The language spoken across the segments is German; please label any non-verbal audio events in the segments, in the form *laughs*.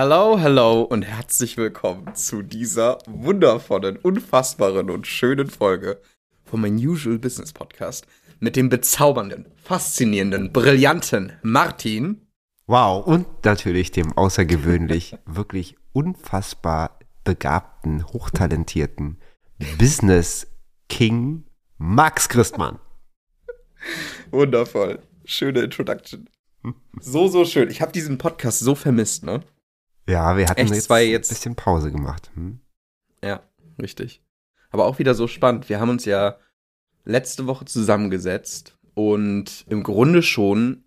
Hello, hello und herzlich willkommen zu dieser wundervollen, unfassbaren und schönen Folge vom Unusual Business Podcast mit dem bezaubernden, faszinierenden, brillanten Martin. Wow, und natürlich dem außergewöhnlich, *laughs* wirklich unfassbar begabten, hochtalentierten Business King Max Christmann. Wundervoll. Schöne Introduction. So, so schön. Ich habe diesen Podcast so vermisst, ne? Ja, wir hatten Echt, jetzt, zwei jetzt- ein bisschen Pause gemacht. Hm? Ja, richtig. Aber auch wieder so spannend. Wir haben uns ja letzte Woche zusammengesetzt und im Grunde schon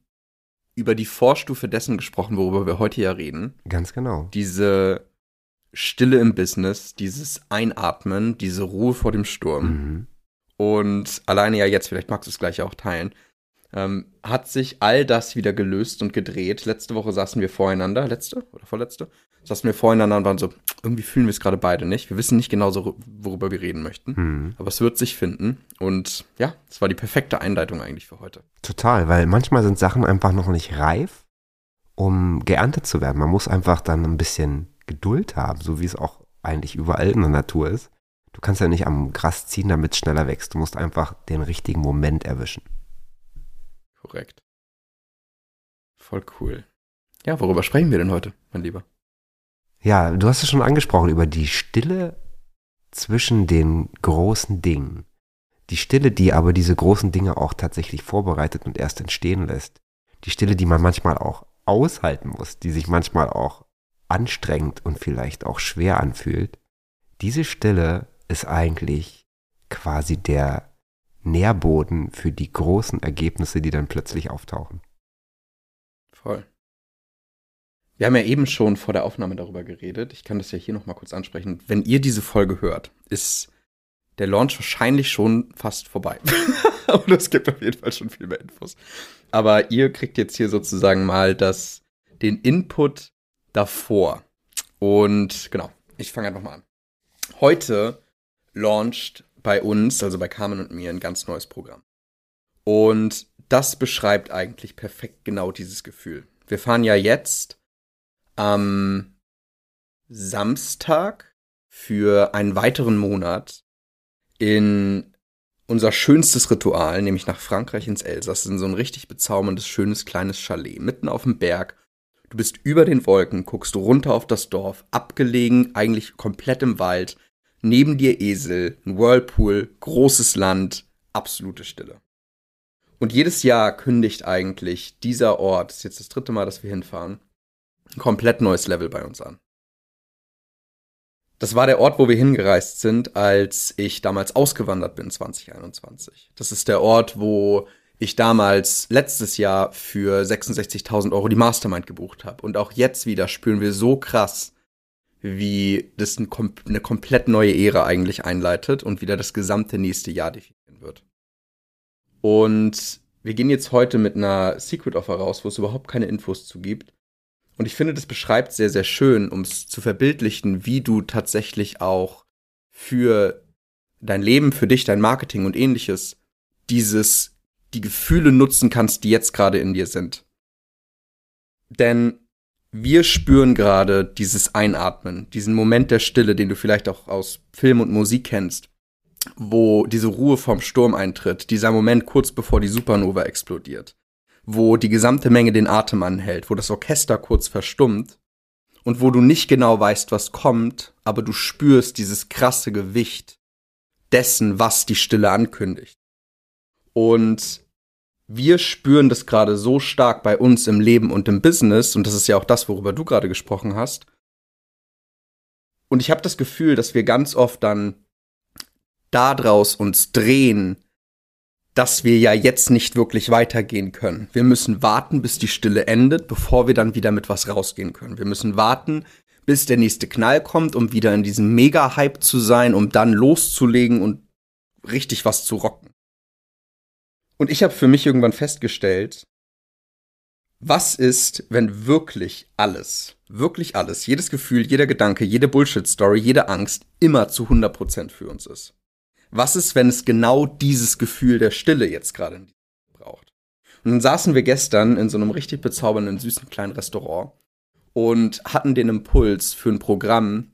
über die Vorstufe dessen gesprochen, worüber wir heute ja reden. Ganz genau. Diese Stille im Business, dieses Einatmen, diese Ruhe vor dem Sturm. Mhm. Und alleine ja jetzt, vielleicht magst du es gleich auch teilen, ähm, hat sich all das wieder gelöst und gedreht. Letzte Woche saßen wir voreinander, letzte oder vorletzte, saßen wir voreinander und waren so, irgendwie fühlen wir es gerade beide nicht. Wir wissen nicht genau so, worüber wir reden möchten. Mhm. Aber es wird sich finden. Und ja, es war die perfekte Einleitung eigentlich für heute. Total, weil manchmal sind Sachen einfach noch nicht reif, um geerntet zu werden. Man muss einfach dann ein bisschen Geduld haben, so wie es auch eigentlich überall in der Natur ist. Du kannst ja nicht am Gras ziehen, damit es schneller wächst. Du musst einfach den richtigen Moment erwischen. Korrekt. Voll cool. Ja, worüber sprechen wir denn heute, mein Lieber? Ja, du hast es schon angesprochen über die Stille zwischen den großen Dingen. Die Stille, die aber diese großen Dinge auch tatsächlich vorbereitet und erst entstehen lässt. Die Stille, die man manchmal auch aushalten muss, die sich manchmal auch anstrengend und vielleicht auch schwer anfühlt. Diese Stille ist eigentlich quasi der Nährboden für die großen Ergebnisse, die dann plötzlich auftauchen. Voll. Wir haben ja eben schon vor der Aufnahme darüber geredet. Ich kann das ja hier nochmal kurz ansprechen. Wenn ihr diese Folge hört, ist der Launch wahrscheinlich schon fast vorbei. *laughs* Und es gibt auf jeden Fall schon viel mehr Infos. Aber ihr kriegt jetzt hier sozusagen mal das, den Input davor. Und genau, ich fange einfach mal an. Heute launcht bei uns, also bei Carmen und mir, ein ganz neues Programm. Und das beschreibt eigentlich perfekt genau dieses Gefühl. Wir fahren ja jetzt am Samstag für einen weiteren Monat in unser schönstes Ritual, nämlich nach Frankreich ins Elsass, in so ein richtig bezauberndes, schönes, kleines Chalet, mitten auf dem Berg. Du bist über den Wolken, guckst runter auf das Dorf, abgelegen, eigentlich komplett im Wald, neben dir Esel, ein Whirlpool, großes Land, absolute Stille. Und jedes Jahr kündigt eigentlich dieser Ort, ist jetzt das dritte Mal, dass wir hinfahren, ein komplett neues Level bei uns an. Das war der Ort, wo wir hingereist sind, als ich damals ausgewandert bin, 2021. Das ist der Ort, wo ich damals letztes Jahr für 66.000 Euro die Mastermind gebucht habe. Und auch jetzt wieder spüren wir so krass, wie das ein, eine komplett neue Ära eigentlich einleitet und wieder das gesamte nächste Jahr definieren wird. Und wir gehen jetzt heute mit einer Secret Offer raus, wo es überhaupt keine Infos zu gibt. Und ich finde, das beschreibt sehr, sehr schön, um es zu verbildlichen, wie du tatsächlich auch für dein Leben, für dich, dein Marketing und ähnliches dieses, die Gefühle nutzen kannst, die jetzt gerade in dir sind. Denn wir spüren gerade dieses Einatmen, diesen Moment der Stille, den du vielleicht auch aus Film und Musik kennst, wo diese Ruhe vom Sturm eintritt, dieser Moment kurz bevor die Supernova explodiert, wo die gesamte Menge den Atem anhält, wo das Orchester kurz verstummt und wo du nicht genau weißt, was kommt, aber du spürst dieses krasse Gewicht dessen, was die Stille ankündigt. Und wir spüren das gerade so stark bei uns im Leben und im Business, und das ist ja auch das, worüber du gerade gesprochen hast. Und ich habe das Gefühl, dass wir ganz oft dann daraus uns drehen, dass wir ja jetzt nicht wirklich weitergehen können. Wir müssen warten, bis die Stille endet, bevor wir dann wieder mit was rausgehen können. Wir müssen warten, bis der nächste Knall kommt, um wieder in diesem Mega-Hype zu sein, um dann loszulegen und richtig was zu rocken. Und ich habe für mich irgendwann festgestellt, was ist, wenn wirklich alles, wirklich alles, jedes Gefühl, jeder Gedanke, jede Bullshit-Story, jede Angst immer zu 100% für uns ist? Was ist, wenn es genau dieses Gefühl der Stille jetzt gerade braucht? Und dann saßen wir gestern in so einem richtig bezaubernden, süßen kleinen Restaurant und hatten den Impuls für ein Programm,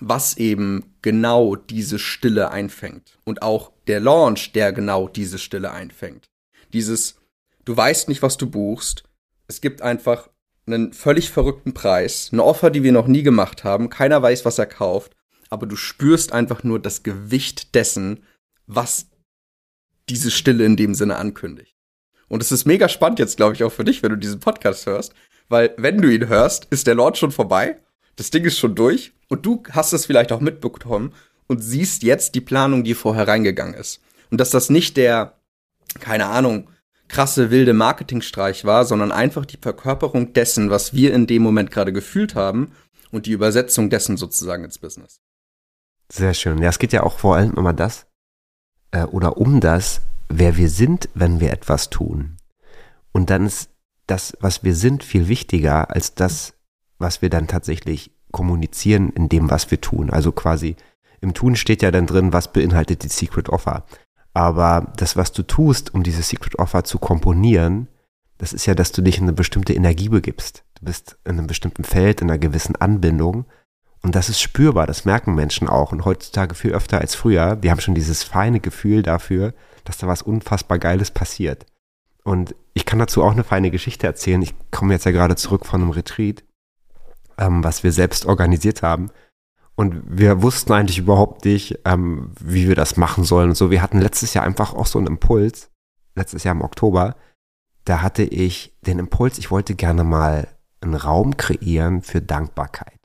was eben genau diese Stille einfängt. Und auch der Launch, der genau diese Stille einfängt. Dieses, du weißt nicht, was du buchst. Es gibt einfach einen völlig verrückten Preis, eine Offer, die wir noch nie gemacht haben. Keiner weiß, was er kauft. Aber du spürst einfach nur das Gewicht dessen, was diese Stille in dem Sinne ankündigt. Und es ist mega spannend jetzt, glaube ich, auch für dich, wenn du diesen Podcast hörst, weil wenn du ihn hörst, ist der Lord schon vorbei, das Ding ist schon durch und du hast es vielleicht auch mitbekommen und siehst jetzt die Planung, die vorher reingegangen ist. Und dass das nicht der, keine Ahnung, krasse wilde Marketingstreich war, sondern einfach die Verkörperung dessen, was wir in dem Moment gerade gefühlt haben und die Übersetzung dessen sozusagen ins Business. Sehr schön. Ja, es geht ja auch vor allem immer das äh, oder um das, wer wir sind, wenn wir etwas tun. Und dann ist das, was wir sind, viel wichtiger als das, was wir dann tatsächlich kommunizieren in dem, was wir tun. Also quasi im Tun steht ja dann drin, was beinhaltet die Secret Offer. Aber das, was du tust, um diese Secret Offer zu komponieren, das ist ja, dass du dich in eine bestimmte Energie begibst. Du bist in einem bestimmten Feld, in einer gewissen Anbindung. Und das ist spürbar, das merken Menschen auch. Und heutzutage viel öfter als früher. Wir haben schon dieses feine Gefühl dafür, dass da was unfassbar Geiles passiert. Und ich kann dazu auch eine feine Geschichte erzählen. Ich komme jetzt ja gerade zurück von einem Retreat, ähm, was wir selbst organisiert haben. Und wir wussten eigentlich überhaupt nicht, ähm, wie wir das machen sollen und so. Wir hatten letztes Jahr einfach auch so einen Impuls, letztes Jahr im Oktober. Da hatte ich den Impuls, ich wollte gerne mal einen Raum kreieren für Dankbarkeit.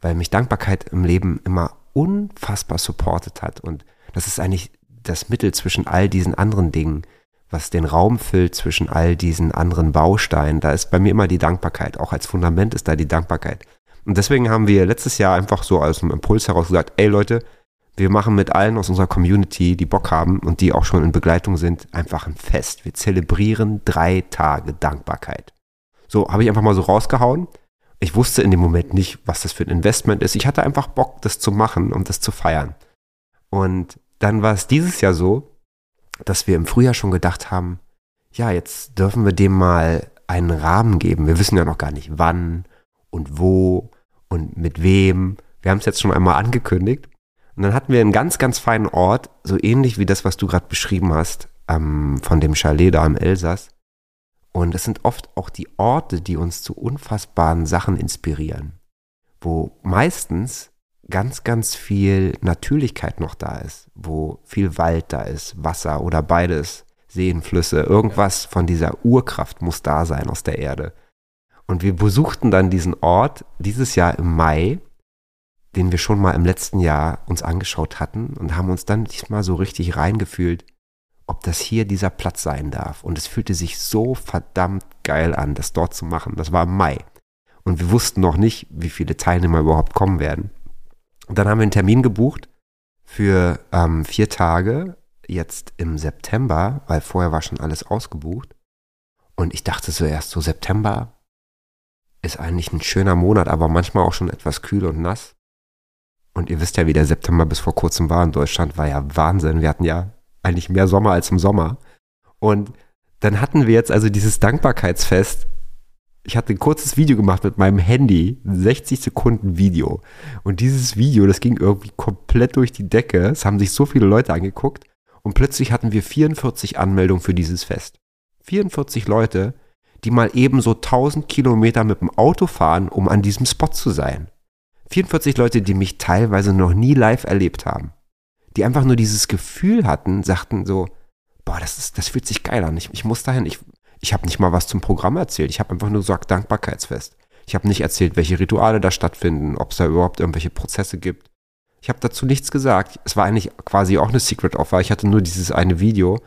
Weil mich Dankbarkeit im Leben immer unfassbar supportet hat. Und das ist eigentlich das Mittel zwischen all diesen anderen Dingen, was den Raum füllt zwischen all diesen anderen Bausteinen. Da ist bei mir immer die Dankbarkeit. Auch als Fundament ist da die Dankbarkeit. Und deswegen haben wir letztes Jahr einfach so aus dem Impuls heraus gesagt, ey Leute, wir machen mit allen aus unserer Community, die Bock haben und die auch schon in Begleitung sind, einfach ein Fest. Wir zelebrieren drei Tage Dankbarkeit. So habe ich einfach mal so rausgehauen. Ich wusste in dem Moment nicht, was das für ein Investment ist. Ich hatte einfach Bock, das zu machen und das zu feiern. Und dann war es dieses Jahr so, dass wir im Frühjahr schon gedacht haben, ja, jetzt dürfen wir dem mal einen Rahmen geben. Wir wissen ja noch gar nicht wann und wo und mit wem. Wir haben es jetzt schon einmal angekündigt. Und dann hatten wir einen ganz, ganz feinen Ort, so ähnlich wie das, was du gerade beschrieben hast, ähm, von dem Chalet da im Elsass. Und es sind oft auch die Orte, die uns zu unfassbaren Sachen inspirieren, wo meistens ganz, ganz viel Natürlichkeit noch da ist, wo viel Wald da ist, Wasser oder beides, Seen, Flüsse, irgendwas von dieser Urkraft muss da sein aus der Erde. Und wir besuchten dann diesen Ort dieses Jahr im Mai, den wir schon mal im letzten Jahr uns angeschaut hatten und haben uns dann nicht mal so richtig reingefühlt, ob das hier dieser Platz sein darf. Und es fühlte sich so verdammt geil an, das dort zu machen. Das war im Mai. Und wir wussten noch nicht, wie viele Teilnehmer überhaupt kommen werden. Und dann haben wir einen Termin gebucht für ähm, vier Tage, jetzt im September, weil vorher war schon alles ausgebucht. Und ich dachte zuerst, so September ist eigentlich ein schöner Monat, aber manchmal auch schon etwas kühl und nass. Und ihr wisst ja, wie der September bis vor kurzem war in Deutschland, war ja Wahnsinn. Wir hatten ja eigentlich mehr Sommer als im Sommer. Und dann hatten wir jetzt also dieses Dankbarkeitsfest ich hatte ein kurzes Video gemacht mit meinem Handy, 60 Sekunden Video. Und dieses Video, das ging irgendwie komplett durch die Decke. Es haben sich so viele Leute angeguckt. Und plötzlich hatten wir 44 Anmeldungen für dieses Fest. 44 Leute, die mal eben so 1000 Kilometer mit dem Auto fahren, um an diesem Spot zu sein. 44 Leute, die mich teilweise noch nie live erlebt haben. Die einfach nur dieses Gefühl hatten, sagten so, boah, das, ist, das fühlt sich geil an. Ich, ich muss dahin, ich, ich habe nicht mal was zum Programm erzählt. Ich habe einfach nur gesagt Dankbarkeitsfest. Ich habe nicht erzählt, welche Rituale da stattfinden, ob es da überhaupt irgendwelche Prozesse gibt. Ich habe dazu nichts gesagt. Es war eigentlich quasi auch eine Secret Offer. Ich hatte nur dieses eine Video.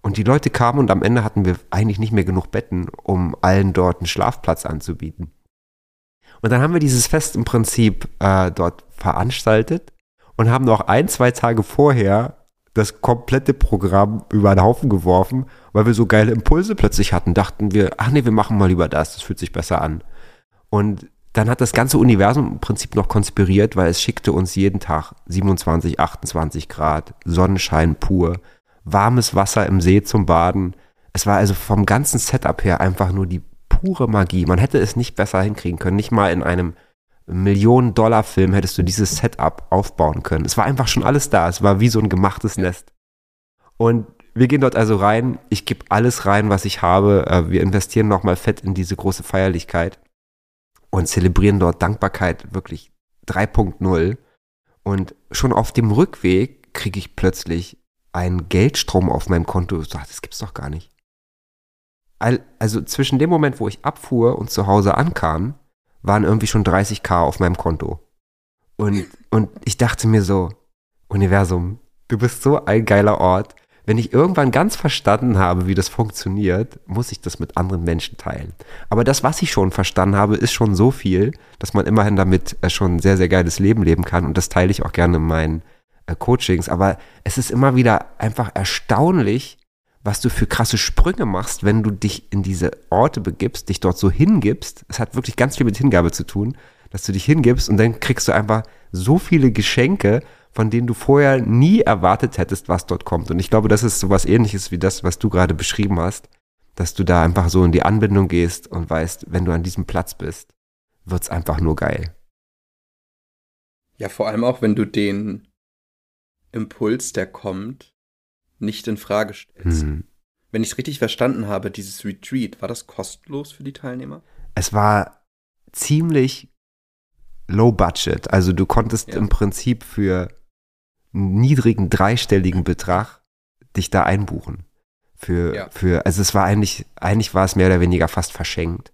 Und die Leute kamen und am Ende hatten wir eigentlich nicht mehr genug Betten, um allen dort einen Schlafplatz anzubieten. Und dann haben wir dieses Fest im Prinzip äh, dort veranstaltet und haben noch ein, zwei Tage vorher das komplette Programm über den Haufen geworfen, weil wir so geile Impulse plötzlich hatten. Dachten wir, ach nee, wir machen mal lieber das, das fühlt sich besser an. Und dann hat das ganze Universum im Prinzip noch konspiriert, weil es schickte uns jeden Tag 27, 28 Grad, Sonnenschein pur, warmes Wasser im See zum Baden. Es war also vom ganzen Setup her einfach nur die pure Magie. Man hätte es nicht besser hinkriegen können. Nicht mal in einem Millionen-Dollar-Film hättest du dieses Setup aufbauen können. Es war einfach schon alles da. Es war wie so ein gemachtes Nest. Und wir gehen dort also rein. Ich gebe alles rein, was ich habe. Äh, wir investieren nochmal fett in diese große Feierlichkeit und zelebrieren dort Dankbarkeit wirklich 3.0. Und schon auf dem Rückweg kriege ich plötzlich einen Geldstrom auf meinem Konto. Ich sage, das gibt's doch gar nicht. Also zwischen dem Moment, wo ich abfuhr und zu Hause ankam, waren irgendwie schon 30k auf meinem Konto. Und, und ich dachte mir so, Universum, du bist so ein geiler Ort wenn ich irgendwann ganz verstanden habe, wie das funktioniert, muss ich das mit anderen Menschen teilen. Aber das, was ich schon verstanden habe, ist schon so viel, dass man immerhin damit äh, schon ein sehr, sehr geiles Leben leben kann. Und das teile ich auch gerne in meinen äh, Coachings. Aber es ist immer wieder einfach erstaunlich, was du für krasse Sprünge machst, wenn du dich in diese Orte begibst, dich dort so hingibst. Es hat wirklich ganz viel mit Hingabe zu tun, dass du dich hingibst und dann kriegst du einfach so viele Geschenke von denen du vorher nie erwartet hättest, was dort kommt. Und ich glaube, das ist sowas ähnliches wie das, was du gerade beschrieben hast, dass du da einfach so in die Anbindung gehst und weißt, wenn du an diesem Platz bist, wird's einfach nur geil. Ja, vor allem auch, wenn du den Impuls, der kommt, nicht in Frage stellst. Mhm. Wenn ich es richtig verstanden habe, dieses Retreat, war das kostenlos für die Teilnehmer? Es war ziemlich low budget. Also du konntest ja. im Prinzip für niedrigen dreistelligen Betrag dich da einbuchen. Für, ja. für, also es war eigentlich, eigentlich war es mehr oder weniger fast verschenkt.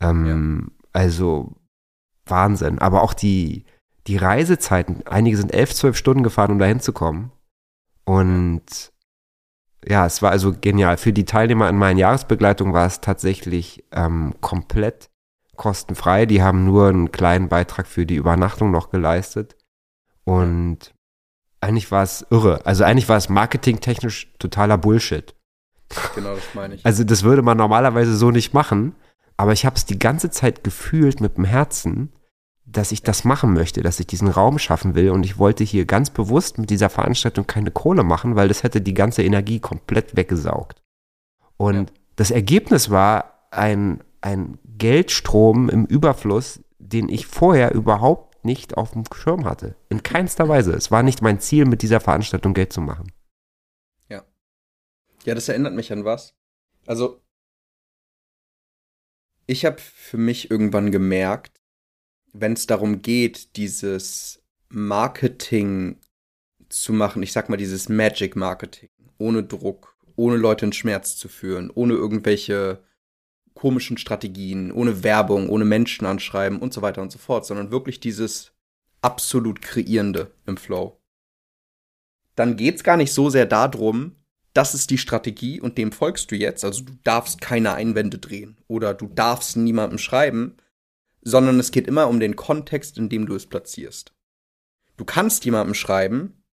Ähm, ja. Also Wahnsinn. Aber auch die, die Reisezeiten, einige sind elf, zwölf Stunden gefahren, um da hinzukommen. Und ja, es war also genial. Für die Teilnehmer in meinen Jahresbegleitungen war es tatsächlich ähm, komplett kostenfrei. Die haben nur einen kleinen Beitrag für die Übernachtung noch geleistet. Und eigentlich war es irre. Also eigentlich war es marketingtechnisch totaler Bullshit. Genau, das meine ich. Also das würde man normalerweise so nicht machen, aber ich habe es die ganze Zeit gefühlt mit dem Herzen, dass ich das machen möchte, dass ich diesen Raum schaffen will und ich wollte hier ganz bewusst mit dieser Veranstaltung keine Kohle machen, weil das hätte die ganze Energie komplett weggesaugt. Und ja. das Ergebnis war ein, ein Geldstrom im Überfluss, den ich vorher überhaupt nicht auf dem Schirm hatte. In keinster Weise. Es war nicht mein Ziel, mit dieser Veranstaltung Geld zu machen. Ja. Ja, das erinnert mich an was. Also, ich habe für mich irgendwann gemerkt, wenn es darum geht, dieses Marketing zu machen, ich sag mal dieses Magic Marketing, ohne Druck, ohne Leute in Schmerz zu führen, ohne irgendwelche komischen Strategien, ohne Werbung, ohne Menschen anschreiben und so weiter und so fort, sondern wirklich dieses absolut Kreierende im Flow. Dann geht's gar nicht so sehr darum, das ist die Strategie und dem folgst du jetzt, also du darfst keine Einwände drehen oder du darfst niemandem schreiben, sondern es geht immer um den Kontext, in dem du es platzierst. Du kannst jemandem schreiben,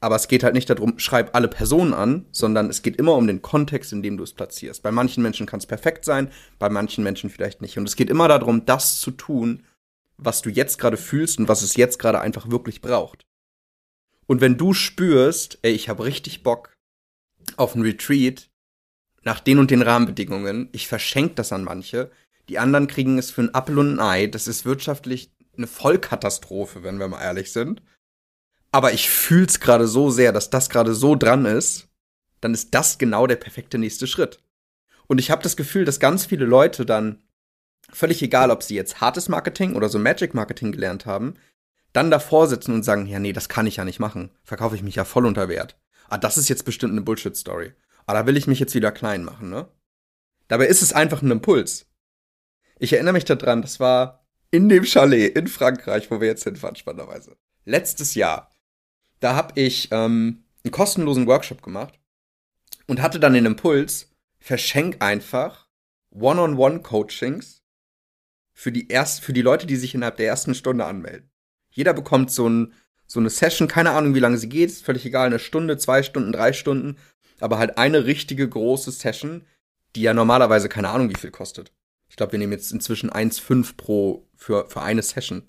aber es geht halt nicht darum, schreib alle Personen an, sondern es geht immer um den Kontext, in dem du es platzierst. Bei manchen Menschen kann es perfekt sein, bei manchen Menschen vielleicht nicht. Und es geht immer darum, das zu tun, was du jetzt gerade fühlst und was es jetzt gerade einfach wirklich braucht. Und wenn du spürst, ey, ich habe richtig Bock auf ein Retreat nach den und den Rahmenbedingungen, ich verschenke das an manche, die anderen kriegen es für ein Apfel und ein Ei, das ist wirtschaftlich eine Vollkatastrophe, wenn wir mal ehrlich sind aber ich fühl's gerade so sehr, dass das gerade so dran ist, dann ist das genau der perfekte nächste Schritt. Und ich habe das Gefühl, dass ganz viele Leute dann, völlig egal, ob sie jetzt hartes Marketing oder so Magic Marketing gelernt haben, dann davor sitzen und sagen, ja, nee, das kann ich ja nicht machen. Verkaufe ich mich ja voll unter Wert. Ah, das ist jetzt bestimmt eine Bullshit-Story. Ah, da will ich mich jetzt wieder klein machen, ne? Dabei ist es einfach ein Impuls. Ich erinnere mich daran, das war in dem Chalet in Frankreich, wo wir jetzt hinfahren, spannenderweise. Letztes Jahr da habe ich ähm, einen kostenlosen Workshop gemacht und hatte dann den Impuls, verschenk einfach One-on-One-Coachings für die erst, für die Leute, die sich innerhalb der ersten Stunde anmelden. Jeder bekommt so, ein, so eine Session, keine Ahnung, wie lange sie geht, ist völlig egal, eine Stunde, zwei Stunden, drei Stunden, aber halt eine richtige große Session, die ja normalerweise keine Ahnung, wie viel kostet. Ich glaube, wir nehmen jetzt inzwischen 1,5 pro für, für eine Session.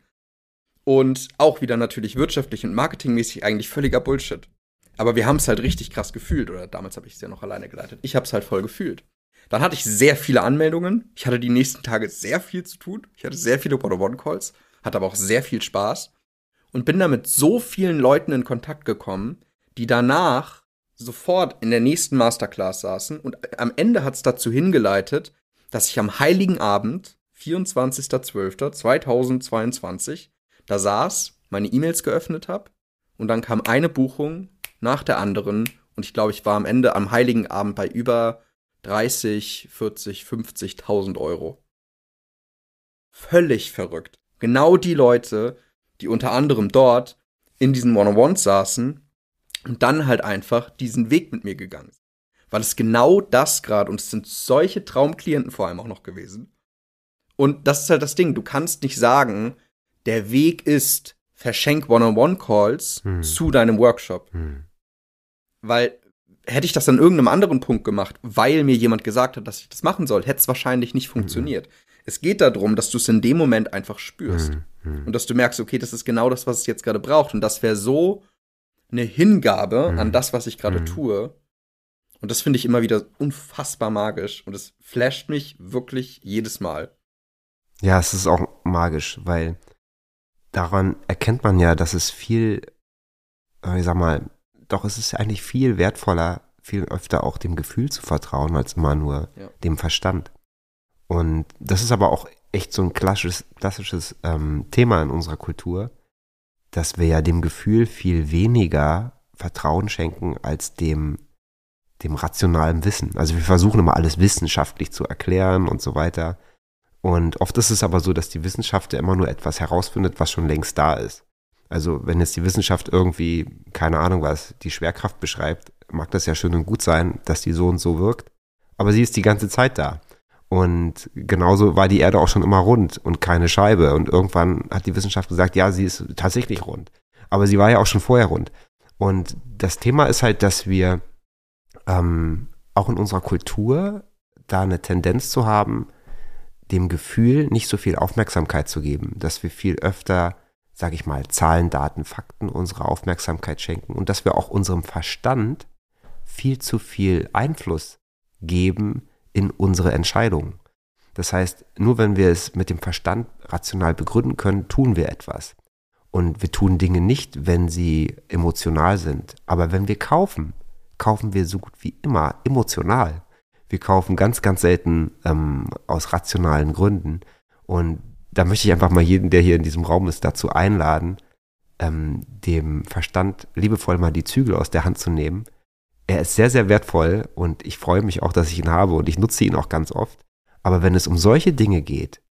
Und auch wieder natürlich wirtschaftlich und marketingmäßig eigentlich völliger Bullshit. Aber wir haben es halt richtig krass gefühlt, oder damals habe ich es ja noch alleine geleitet. Ich habe es halt voll gefühlt. Dann hatte ich sehr viele Anmeldungen. Ich hatte die nächsten Tage sehr viel zu tun. Ich hatte sehr viele One-on-One-Calls, hatte aber auch sehr viel Spaß und bin da mit so vielen Leuten in Kontakt gekommen, die danach sofort in der nächsten Masterclass saßen und am Ende hat es dazu hingeleitet, dass ich am heiligen Abend, 24.12.2022, da saß, meine E-Mails geöffnet habe und dann kam eine Buchung nach der anderen und ich glaube, ich war am Ende am heiligen Abend bei über 30, 40, 50.000 Euro. Völlig verrückt. Genau die Leute, die unter anderem dort in diesen One-on-Ones saßen und dann halt einfach diesen Weg mit mir gegangen sind. Weil es genau das gerade, und es sind solche Traumklienten vor allem auch noch gewesen. Und das ist halt das Ding, du kannst nicht sagen, der Weg ist, verschenk One-on-One-Calls hm. zu deinem Workshop. Hm. Weil hätte ich das an irgendeinem anderen Punkt gemacht, weil mir jemand gesagt hat, dass ich das machen soll, hätte es wahrscheinlich nicht hm. funktioniert. Hm. Es geht darum, dass du es in dem Moment einfach spürst. Hm. hm. Und dass du merkst, okay, das ist genau das, was es jetzt gerade braucht. Und das wäre so eine Hingabe mhm. an das, was ich gerade mhm. tue. Und das finde ich immer wieder unfassbar magisch. Und es flasht mich wirklich jedes Mal. Ja, es ist auch magisch, weil daran erkennt man ja, dass es viel, äh, ich sag mal, doch es ist eigentlich viel wertvoller, viel öfter auch dem Gefühl zu vertrauen, als immer nur ja. dem Verstand. Und das ist aber auch echt so ein klassisches, klassisches ähm, Thema in unserer Kultur, dass wir ja dem Gefühl viel weniger Vertrauen schenken als dem, dem rationalen Wissen. Also wir versuchen immer alles wissenschaftlich zu erklären und so weiter. Und oft ist es aber so, dass die Wissenschaft ja immer nur etwas herausfindet, was schon längst da ist. Also wenn jetzt die Wissenschaft irgendwie, keine Ahnung was, die Schwerkraft beschreibt, mag das ja schön und gut sein, dass die so und so wirkt. Aber sie ist die ganze Zeit da. Und genauso war die Erde auch schon immer rund und keine Scheibe. Und irgendwann hat die Wissenschaft gesagt, ja, sie ist tatsächlich rund. Aber sie war ja auch schon vorher rund. Und das Thema ist halt, dass wir ähm, auch in unserer Kultur da eine Tendenz zu haben, dem Gefühl nicht so viel Aufmerksamkeit zu geben, dass wir viel öfter, sage ich mal, Zahlen, Daten, Fakten unsere Aufmerksamkeit schenken und dass wir auch unserem Verstand viel zu viel Einfluss geben, in unsere Entscheidungen. Das heißt, nur wenn wir es mit dem Verstand rational begründen können, tun wir etwas. Und wir tun Dinge nicht, wenn sie emotional sind. Aber wenn wir kaufen, kaufen wir so gut wie immer emotional. Wir kaufen ganz, ganz selten ähm, aus rationalen Gründen. Und da möchte ich einfach mal jeden, der hier in diesem Raum ist, dazu einladen, ähm, dem Verstand liebevoll mal die Zügel aus der Hand zu nehmen er ist sehr, sehr wertvoll und ich freue mich auch, dass ich ihn habe und ich nutze ihn auch ganz oft. Aber wenn es um solche Dinge geht,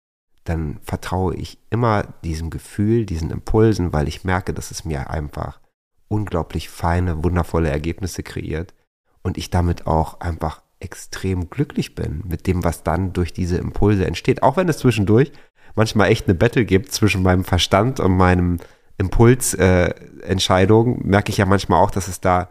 dann vertraue ich immer diesem Gefühl, diesen Impulsen, weil ich merke, dass es mir einfach unglaublich feine, wundervolle Ergebnisse kreiert und ich damit auch einfach extrem glücklich bin mit dem, was dann durch diese Impulse entsteht. Auch wenn es zwischendurch manchmal echt eine Battle gibt zwischen meinem Verstand und meinem Impulsentscheidung, äh, merke ich ja manchmal auch, dass es da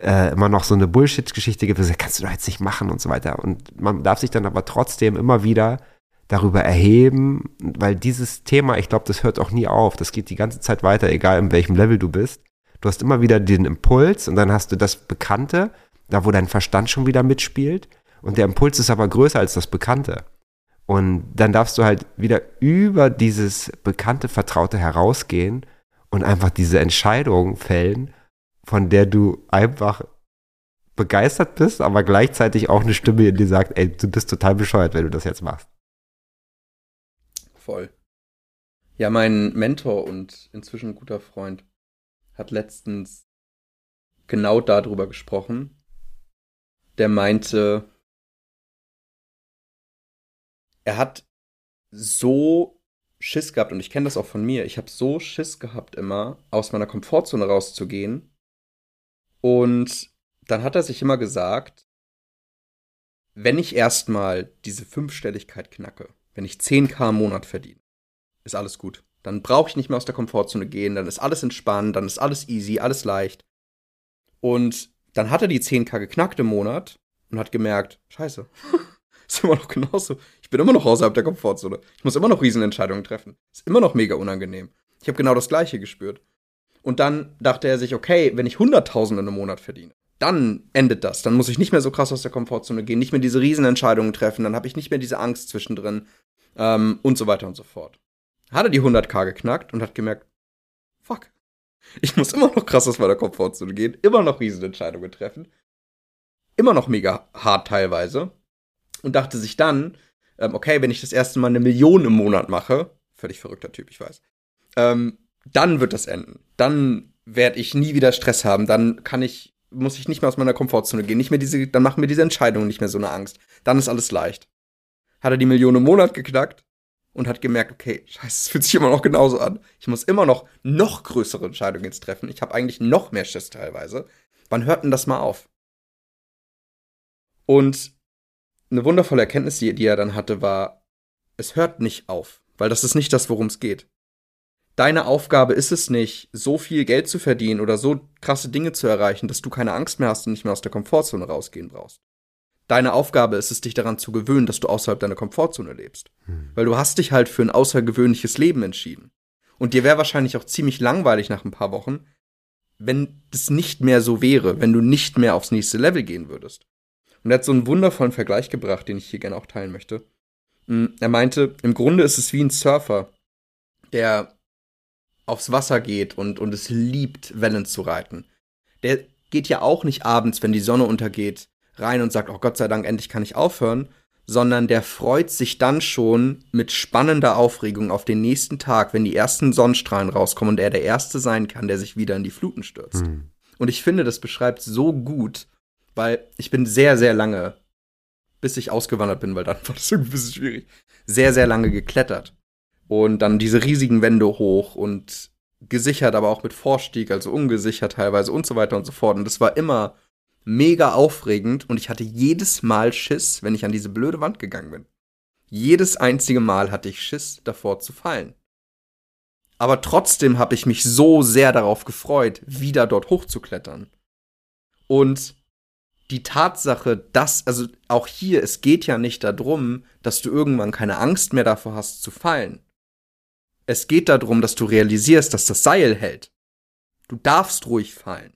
äh, immer noch so eine Bullshit-Geschichte gibt, das kannst du doch jetzt nicht machen und so weiter. Und man darf sich dann aber trotzdem immer wieder darüber erheben, weil dieses Thema, ich glaube, das hört auch nie auf. Das geht die ganze Zeit weiter, egal in welchem Level du bist. Du hast immer wieder den Impuls und dann hast du das Bekannte, da wo dein Verstand schon wieder mitspielt. Und der Impuls ist aber größer als das Bekannte. Und dann darfst du halt wieder über dieses bekannte Vertraute herausgehen und einfach diese Entscheidung fällen von der du einfach begeistert bist, aber gleichzeitig auch eine Stimme in dir sagt, ey, du bist total bescheuert, wenn du das jetzt machst. Voll. Ja, mein Mentor und inzwischen guter Freund hat letztens genau darüber gesprochen. Der meinte, er hat so Schiss gehabt, und ich kenne das auch von mir, ich habe so Schiss gehabt immer, aus meiner Komfortzone rauszugehen, und dann hat er sich immer gesagt, wenn ich erstmal diese Fünfstelligkeit knacke, wenn ich 10k im Monat verdiene, ist alles gut. Dann brauche ich nicht mehr aus der Komfortzone gehen, dann ist alles entspannt, dann ist alles easy, alles leicht. Und dann hat er die 10k geknackt im Monat und hat gemerkt, scheiße, *laughs* ist immer noch genauso. Ich bin immer noch außerhalb der Komfortzone. Ich muss immer noch Riesenentscheidungen treffen. Ist immer noch mega unangenehm. Ich habe genau das gleiche gespürt. Und dann dachte er sich, okay, wenn ich Hunderttausende im Monat verdiene, dann endet das. Dann muss ich nicht mehr so krass aus der Komfortzone gehen, nicht mehr diese Riesenentscheidungen treffen, dann habe ich nicht mehr diese Angst zwischendrin ähm, und so weiter und so fort. Hat er die 100k geknackt und hat gemerkt, fuck, ich muss immer noch krass aus meiner Komfortzone gehen, immer noch Riesenentscheidungen treffen, immer noch mega hart teilweise und dachte sich dann, ähm, okay, wenn ich das erste Mal eine Million im Monat mache, völlig verrückter Typ, ich weiß, ähm, dann wird das enden. Dann werde ich nie wieder Stress haben, dann kann ich muss ich nicht mehr aus meiner Komfortzone gehen, nicht mehr diese, dann machen mir diese Entscheidungen nicht mehr so eine Angst. Dann ist alles leicht. Hat er die Million im Monat geknackt und hat gemerkt, okay, scheiße, es fühlt sich immer noch genauso an. Ich muss immer noch noch größere Entscheidungen jetzt treffen. Ich habe eigentlich noch mehr Schiss teilweise. Wann hört denn das mal auf? Und eine wundervolle Erkenntnis, die, die er dann hatte, war, es hört nicht auf, weil das ist nicht das, worum es geht deine Aufgabe ist es nicht, so viel Geld zu verdienen oder so krasse Dinge zu erreichen, dass du keine Angst mehr hast und nicht mehr aus der Komfortzone rausgehen brauchst. Deine Aufgabe ist es, dich daran zu gewöhnen, dass du außerhalb deiner Komfortzone lebst. Hm. Weil du hast dich halt für ein außergewöhnliches Leben entschieden. Und dir wäre wahrscheinlich auch ziemlich langweilig nach ein paar Wochen, wenn es nicht mehr so wäre, wenn du nicht mehr aufs nächste Level gehen würdest. Und er hat so einen wundervollen Vergleich gebracht, den ich hier gerne auch teilen möchte. Hm, er meinte, im Grunde ist es wie ein Surfer, der aufs Wasser geht und, und es liebt, Wellen zu reiten. Der geht ja auch nicht abends, wenn die Sonne untergeht, rein und sagt, oh Gott sei Dank, endlich kann ich aufhören, sondern der freut sich dann schon mit spannender Aufregung auf den nächsten Tag, wenn die ersten Sonnenstrahlen rauskommen und er der Erste sein kann, der sich wieder in die Fluten stürzt. Mhm. Und ich finde, das beschreibt so gut, weil ich bin sehr, sehr lange, bis ich ausgewandert bin, weil dann *laughs* war das irgendwie ein bisschen schwierig, sehr, sehr lange geklettert und dann diese riesigen Wände hoch und gesichert, aber auch mit Vorstieg, also ungesichert teilweise und so weiter und so fort. Und das war immer mega aufregend und ich hatte jedes Mal Schiss, wenn ich an diese blöde Wand gegangen bin. Jedes einzige Mal hatte ich Schiss davor zu fallen. Aber trotzdem habe ich mich so sehr darauf gefreut, wieder dort hochzuklettern. Und die Tatsache, dass, also auch hier, es geht ja nicht darum, dass du irgendwann keine Angst mehr davor hast zu fallen. Es geht darum, dass du realisierst, dass das Seil hält. Du darfst ruhig fallen.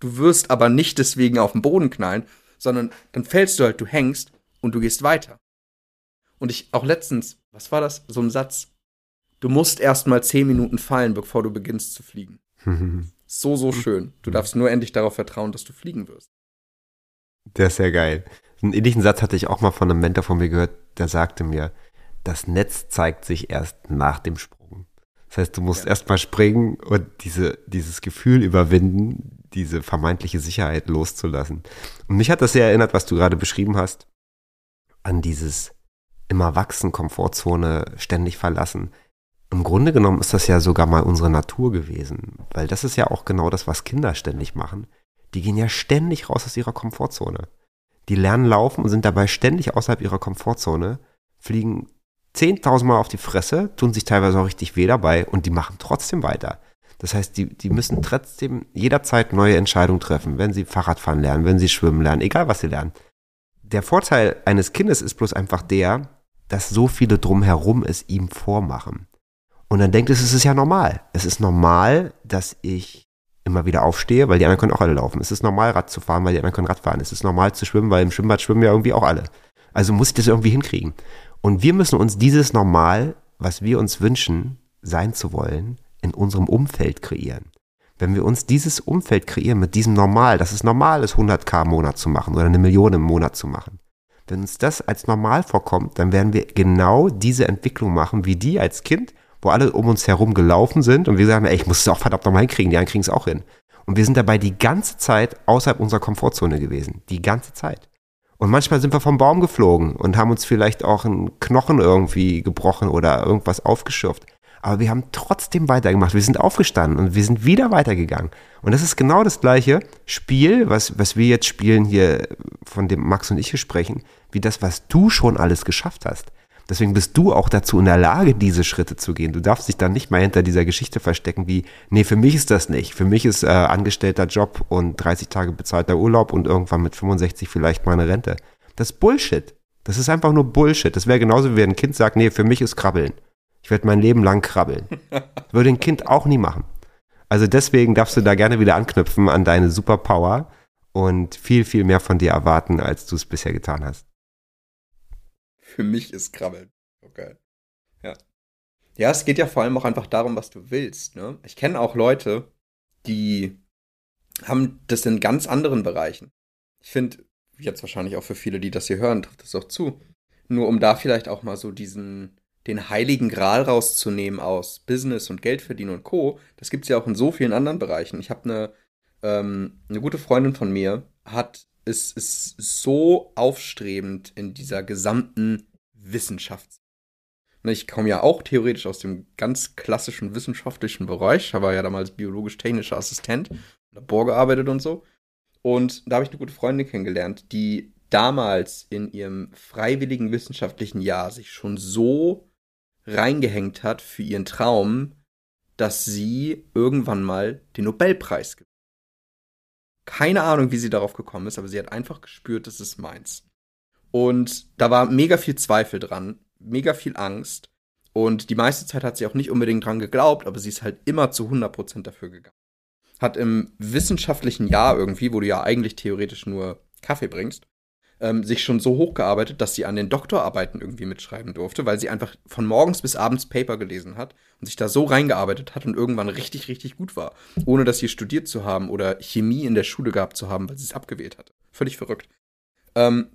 Du wirst aber nicht deswegen auf den Boden knallen, sondern dann fällst du halt, du hängst und du gehst weiter. Und ich auch letztens, was war das? So ein Satz. Du musst erst mal zehn Minuten fallen, bevor du beginnst zu fliegen. *laughs* so, so schön. Du darfst nur endlich darauf vertrauen, dass du fliegen wirst. Der ist sehr geil. Einen ähnlichen Satz hatte ich auch mal von einem Mentor von mir gehört, der sagte mir, das Netz zeigt sich erst nach dem Sprung. Das heißt, du musst ja. erstmal springen und diese, dieses Gefühl überwinden, diese vermeintliche Sicherheit loszulassen. Und mich hat das sehr erinnert, was du gerade beschrieben hast, an dieses immer wachsen, Komfortzone ständig verlassen. Im Grunde genommen ist das ja sogar mal unsere Natur gewesen, weil das ist ja auch genau das, was Kinder ständig machen. Die gehen ja ständig raus aus ihrer Komfortzone. Die lernen laufen und sind dabei ständig außerhalb ihrer Komfortzone, fliegen 10.000 Mal auf die Fresse, tun sich teilweise auch richtig weh dabei und die machen trotzdem weiter. Das heißt, die, die müssen trotzdem jederzeit neue Entscheidungen treffen, wenn sie Fahrradfahren lernen, wenn sie schwimmen lernen, egal was sie lernen. Der Vorteil eines Kindes ist bloß einfach der, dass so viele drumherum es ihm vormachen. Und dann denkt es, es ist ja normal. Es ist normal, dass ich immer wieder aufstehe, weil die anderen können auch alle laufen. Es ist normal, Rad zu fahren, weil die anderen können Rad fahren. Es ist normal zu schwimmen, weil im Schwimmbad schwimmen ja irgendwie auch alle. Also muss ich das irgendwie hinkriegen. Und wir müssen uns dieses Normal, was wir uns wünschen, sein zu wollen, in unserem Umfeld kreieren. Wenn wir uns dieses Umfeld kreieren mit diesem Normal, dass es normal ist, 100k im Monat zu machen oder eine Million im Monat zu machen, wenn uns das als normal vorkommt, dann werden wir genau diese Entwicklung machen, wie die als Kind, wo alle um uns herum gelaufen sind und wir sagen, ey, ich muss es auch verdammt nochmal hinkriegen, die einen kriegen es auch hin. Und wir sind dabei die ganze Zeit außerhalb unserer Komfortzone gewesen. Die ganze Zeit. Und manchmal sind wir vom Baum geflogen und haben uns vielleicht auch einen Knochen irgendwie gebrochen oder irgendwas aufgeschürft. Aber wir haben trotzdem weitergemacht. Wir sind aufgestanden und wir sind wieder weitergegangen. Und das ist genau das gleiche Spiel, was, was wir jetzt spielen hier, von dem Max und ich hier sprechen, wie das, was du schon alles geschafft hast. Deswegen bist du auch dazu in der Lage, diese Schritte zu gehen. Du darfst dich dann nicht mal hinter dieser Geschichte verstecken, wie, nee, für mich ist das nicht. Für mich ist äh, angestellter Job und 30 Tage bezahlter Urlaub und irgendwann mit 65 vielleicht meine Rente. Das ist Bullshit. Das ist einfach nur Bullshit. Das wäre genauso, wie wenn ein Kind sagt, nee, für mich ist Krabbeln. Ich werde mein Leben lang krabbeln. Das *laughs* würde ein Kind auch nie machen. Also deswegen darfst du da gerne wieder anknüpfen an deine Superpower und viel, viel mehr von dir erwarten, als du es bisher getan hast. Für mich ist Krabbeln okay. Ja. Ja, es geht ja vor allem auch einfach darum, was du willst. Ne? Ich kenne auch Leute, die haben das in ganz anderen Bereichen. Ich finde, jetzt wahrscheinlich auch für viele, die das hier hören, trifft das auch zu. Nur um da vielleicht auch mal so diesen, den heiligen Gral rauszunehmen aus Business und Geld verdienen und Co. Das gibt es ja auch in so vielen anderen Bereichen. Ich habe eine, ähm, eine gute Freundin von mir, hat, ist, ist so aufstrebend in dieser gesamten Wissenschaft. Ich komme ja auch theoretisch aus dem ganz klassischen wissenschaftlichen Bereich. Ich war ja damals biologisch-technischer Assistent, im Labor gearbeitet und so. Und da habe ich eine gute Freundin kennengelernt, die damals in ihrem freiwilligen wissenschaftlichen Jahr sich schon so reingehängt hat für ihren Traum, dass sie irgendwann mal den Nobelpreis gibt. Keine Ahnung, wie sie darauf gekommen ist, aber sie hat einfach gespürt, das ist meins. Und da war mega viel Zweifel dran, mega viel Angst. Und die meiste Zeit hat sie auch nicht unbedingt dran geglaubt, aber sie ist halt immer zu 100% dafür gegangen. Hat im wissenschaftlichen Jahr irgendwie, wo du ja eigentlich theoretisch nur Kaffee bringst, ähm, sich schon so hochgearbeitet, dass sie an den Doktorarbeiten irgendwie mitschreiben durfte, weil sie einfach von morgens bis abends Paper gelesen hat und sich da so reingearbeitet hat und irgendwann richtig, richtig gut war, ohne dass sie studiert zu haben oder Chemie in der Schule gehabt zu haben, weil sie es abgewählt hatte. Völlig verrückt. Ähm,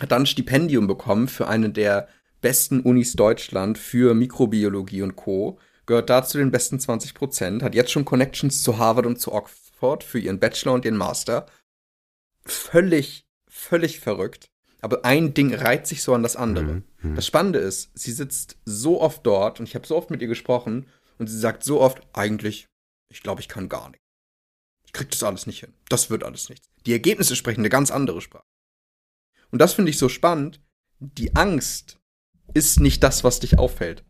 hat dann ein Stipendium bekommen für eine der besten Unis Deutschland für Mikrobiologie und Co. Gehört da zu den besten 20 Prozent, hat jetzt schon Connections zu Harvard und zu Oxford für ihren Bachelor und ihren Master. Völlig völlig verrückt. Aber ein Ding reiht sich so an das andere. Mhm, mhm. Das Spannende ist, sie sitzt so oft dort und ich habe so oft mit ihr gesprochen und sie sagt so oft, eigentlich, ich glaube, ich kann gar nicht. Ich krieg das alles nicht hin. Das wird alles nichts. Die Ergebnisse sprechen eine ganz andere Sprache. Und das finde ich so spannend. Die Angst ist nicht das, was dich auffällt.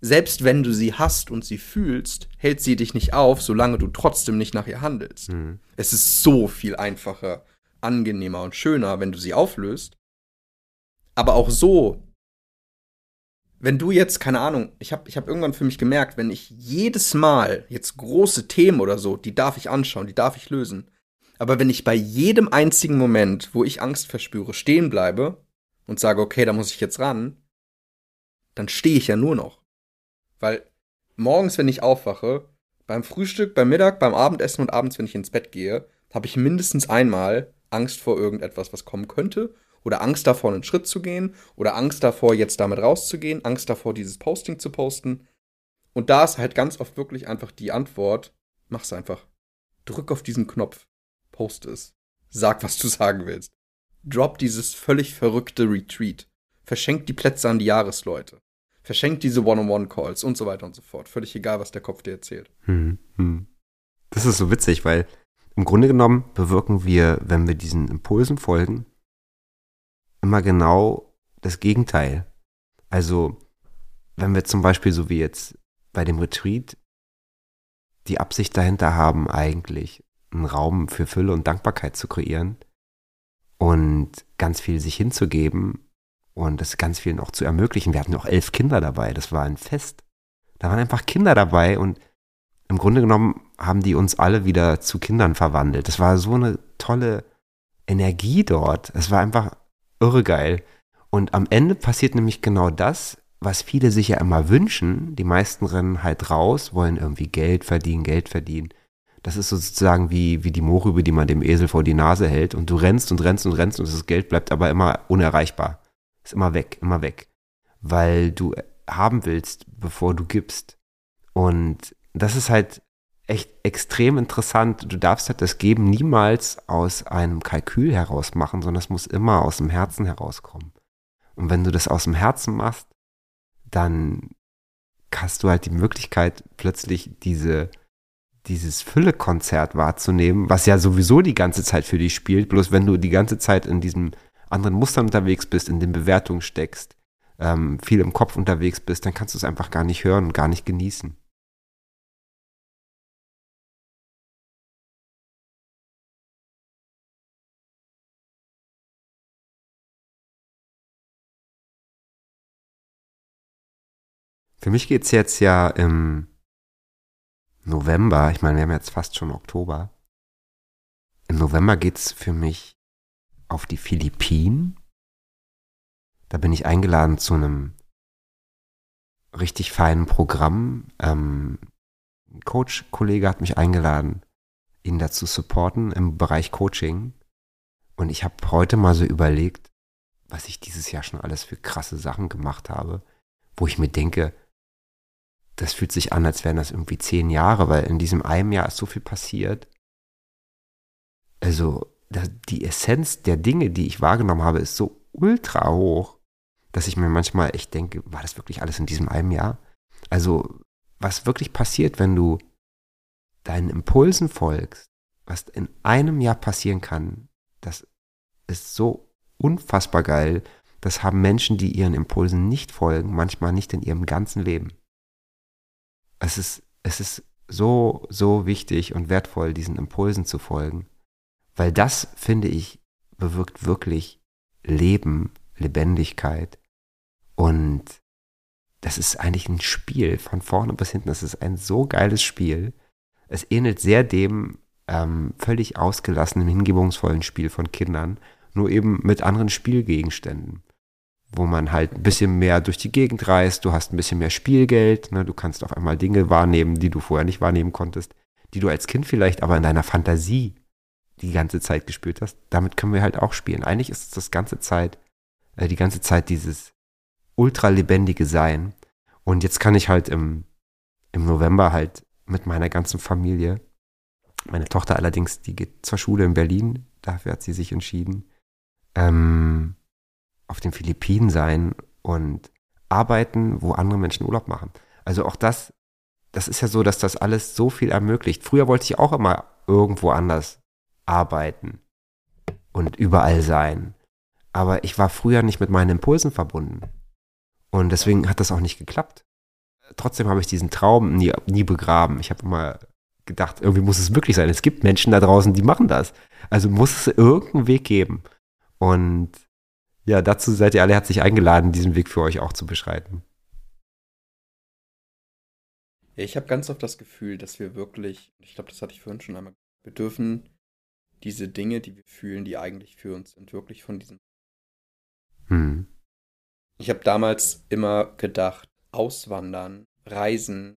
Selbst wenn du sie hast und sie fühlst, hält sie dich nicht auf, solange du trotzdem nicht nach ihr handelst. Mhm. Es ist so viel einfacher, angenehmer und schöner, wenn du sie auflöst. Aber auch so, wenn du jetzt, keine Ahnung, ich habe ich hab irgendwann für mich gemerkt, wenn ich jedes Mal jetzt große Themen oder so, die darf ich anschauen, die darf ich lösen. Aber wenn ich bei jedem einzigen Moment, wo ich Angst verspüre, stehen bleibe und sage, okay, da muss ich jetzt ran, dann stehe ich ja nur noch. Weil morgens, wenn ich aufwache, beim Frühstück, beim Mittag, beim Abendessen und abends, wenn ich ins Bett gehe, habe ich mindestens einmal Angst vor irgendetwas, was kommen könnte, oder Angst davor, einen Schritt zu gehen, oder Angst davor, jetzt damit rauszugehen, Angst davor, dieses Posting zu posten. Und da ist halt ganz oft wirklich einfach die Antwort, mach's einfach. Drück auf diesen Knopf, poste es, sag, was du sagen willst. Drop dieses völlig verrückte Retreat. Verschenk die Plätze an die Jahresleute. Verschenk diese One-on-One-Calls und so weiter und so fort. Völlig egal, was der Kopf dir erzählt. Hm, hm. Das ist so witzig, weil im Grunde genommen bewirken wir, wenn wir diesen Impulsen folgen, immer genau das Gegenteil. Also, wenn wir zum Beispiel, so wie jetzt bei dem Retreat, die Absicht dahinter haben, eigentlich einen Raum für Fülle und Dankbarkeit zu kreieren und ganz viel sich hinzugeben und das ganz vielen auch zu ermöglichen. Wir hatten auch elf Kinder dabei, das war ein Fest. Da waren einfach Kinder dabei und im Grunde genommen haben die uns alle wieder zu Kindern verwandelt. Das war so eine tolle Energie dort. Es war einfach irre geil. Und am Ende passiert nämlich genau das, was viele sich ja immer wünschen. Die meisten rennen halt raus, wollen irgendwie Geld verdienen, Geld verdienen. Das ist sozusagen wie, wie die Mohrrübe, die man dem Esel vor die Nase hält. Und du rennst und rennst und rennst und das Geld bleibt aber immer unerreichbar. Ist immer weg, immer weg. Weil du haben willst, bevor du gibst. Und das ist halt echt extrem interessant. Du darfst halt das Geben niemals aus einem Kalkül heraus machen, sondern es muss immer aus dem Herzen herauskommen. Und wenn du das aus dem Herzen machst, dann hast du halt die Möglichkeit, plötzlich diese, dieses Fülle-Konzert wahrzunehmen, was ja sowieso die ganze Zeit für dich spielt. Bloß wenn du die ganze Zeit in diesen anderen Mustern unterwegs bist, in den Bewertungen steckst, ähm, viel im Kopf unterwegs bist, dann kannst du es einfach gar nicht hören und gar nicht genießen. Für mich geht es jetzt ja im November, ich meine, wir haben jetzt fast schon Oktober, Im November geht es für mich auf die Philippinen. Da bin ich eingeladen zu einem richtig feinen Programm. Ähm, ein Coach-Kollege hat mich eingeladen, ihn dazu supporten im Bereich Coaching. Und ich habe heute mal so überlegt, was ich dieses Jahr schon alles für krasse Sachen gemacht habe, wo ich mir denke, das fühlt sich an, als wären das irgendwie zehn Jahre, weil in diesem einen Jahr ist so viel passiert. Also die Essenz der Dinge, die ich wahrgenommen habe, ist so ultra hoch, dass ich mir manchmal echt denke, war das wirklich alles in diesem einen Jahr? Also was wirklich passiert, wenn du deinen Impulsen folgst, was in einem Jahr passieren kann, das ist so unfassbar geil. Das haben Menschen, die ihren Impulsen nicht folgen, manchmal nicht in ihrem ganzen Leben. Es ist, es ist so, so wichtig und wertvoll, diesen Impulsen zu folgen, weil das, finde ich, bewirkt wirklich Leben, Lebendigkeit und das ist eigentlich ein Spiel von vorne bis hinten. Das ist ein so geiles Spiel. Es ähnelt sehr dem ähm, völlig ausgelassenen, hingebungsvollen Spiel von Kindern, nur eben mit anderen Spielgegenständen. Wo man halt ein bisschen mehr durch die Gegend reist, du hast ein bisschen mehr Spielgeld, ne, du kannst auf einmal Dinge wahrnehmen, die du vorher nicht wahrnehmen konntest, die du als Kind vielleicht aber in deiner Fantasie die ganze Zeit gespürt hast. Damit können wir halt auch spielen. Eigentlich ist es das ganze Zeit, äh, die ganze Zeit dieses ultra lebendige Sein. Und jetzt kann ich halt im, im November halt mit meiner ganzen Familie, meine Tochter allerdings, die geht zur Schule in Berlin, dafür hat sie sich entschieden, ähm, auf den Philippinen sein und arbeiten, wo andere Menschen Urlaub machen. Also auch das, das ist ja so, dass das alles so viel ermöglicht. Früher wollte ich auch immer irgendwo anders arbeiten und überall sein. Aber ich war früher nicht mit meinen Impulsen verbunden. Und deswegen hat das auch nicht geklappt. Trotzdem habe ich diesen Traum nie, nie begraben. Ich habe immer gedacht, irgendwie muss es möglich sein. Es gibt Menschen da draußen, die machen das. Also muss es irgendeinen Weg geben. Und ja, dazu seid ihr alle herzlich eingeladen, diesen Weg für euch auch zu beschreiten. Ja, ich habe ganz oft das Gefühl, dass wir wirklich, ich glaube, das hatte ich vorhin schon einmal, wir dürfen diese Dinge, die wir fühlen, die eigentlich für uns sind, wirklich von diesem. Hm. Ich habe damals immer gedacht, auswandern, reisen.